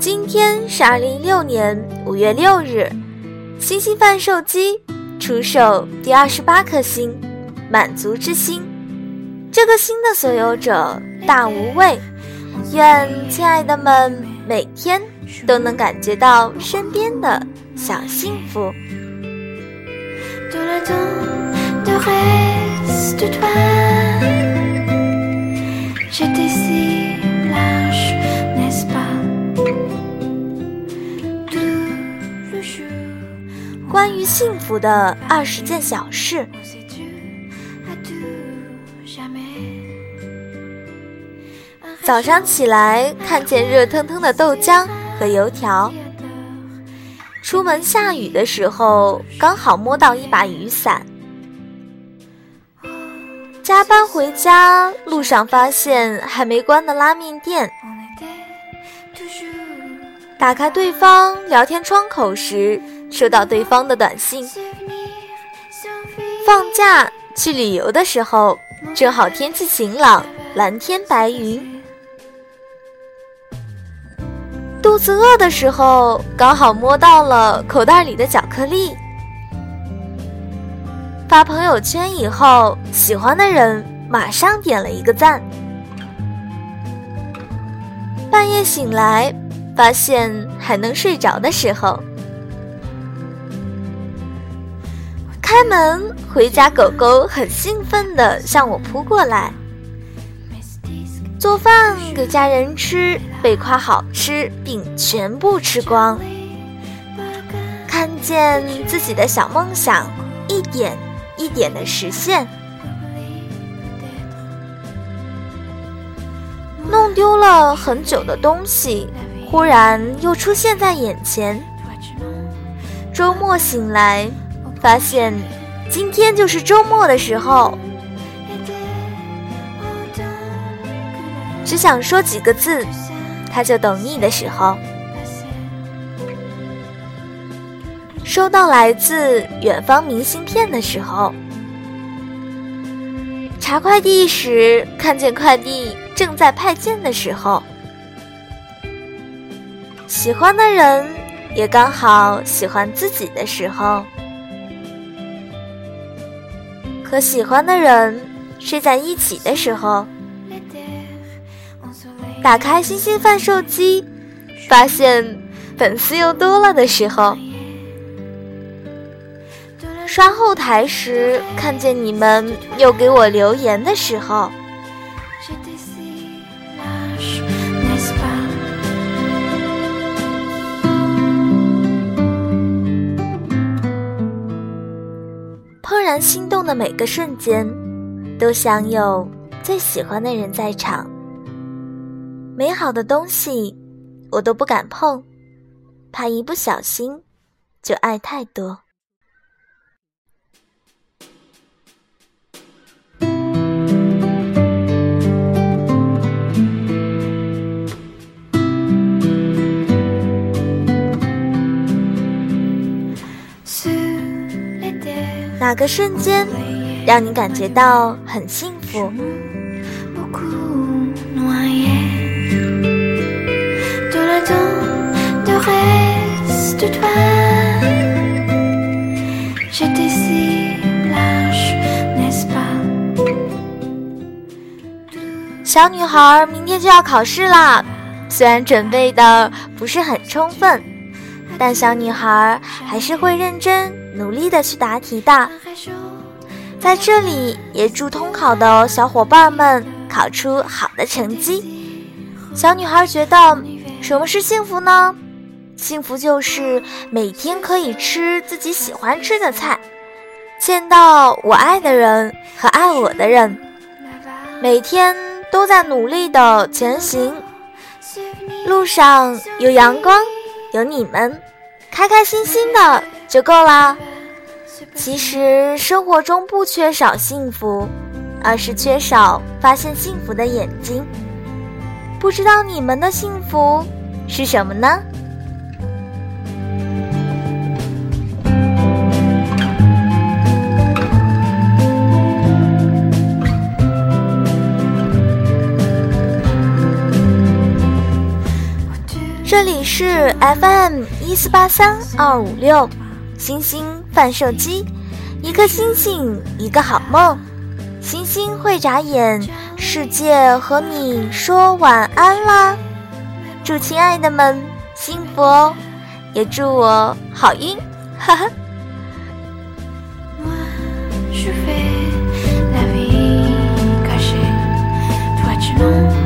今天是二零一六年五月六日，星星贩售机出售第二十八颗星——满足之星。这个星的所有者大无畏，愿亲爱的们每天都能感觉到身边的小幸福。关于幸福的二十件小事。早上起来看见热腾腾的豆浆和油条。出门下雨的时候，刚好摸到一把雨伞。加班回家路上发现还没关的拉面店。打开对方聊天窗口时，收到对方的短信。放假去旅游的时候，正好天气晴朗，蓝天白云。肚子饿的时候，刚好摸到了口袋里的巧克力。发朋友圈以后，喜欢的人马上点了一个赞。半夜醒来，发现还能睡着的时候。开门回家，狗狗很兴奋地向我扑过来。做饭给家人吃，被夸好吃并全部吃光。看见自己的小梦想一点一点的实现。弄丢了很久的东西，忽然又出现在眼前。周末醒来，发现今天就是周末的时候。只想说几个字，他就懂你的时候。收到来自远方明信片的时候，查快递时看见快递正在派件的时候，喜欢的人也刚好喜欢自己的时候，和喜欢的人睡在一起的时候。打开星星贩售机，发现粉丝又多了的时候；刷后台时看见你们又给我留言的时候；怦然心动的每个瞬间，都想有最喜欢的人在场。美好的东西，我都不敢碰，怕一不小心就爱太多。哪个瞬间让你感觉到很幸福？小女孩明天就要考试啦，虽然准备的不是很充分，但小女孩还是会认真努力的去答题的。在这里也祝通考的小伙伴们考出好的成绩。小女孩觉得什么是幸福呢？幸福就是每天可以吃自己喜欢吃的菜，见到我爱的人和爱我的人，每天。都在努力的前行，路上有阳光，有你们，开开心心的就够啦。其实生活中不缺少幸福，而是缺少发现幸福的眼睛。不知道你们的幸福是什么呢？这里是 FM 一四八三二五六，星星贩售机，一颗星星一个好梦，星星会眨眼，世界和你说晚安啦！祝亲爱的们幸福哦，也祝我好运，哈哈。non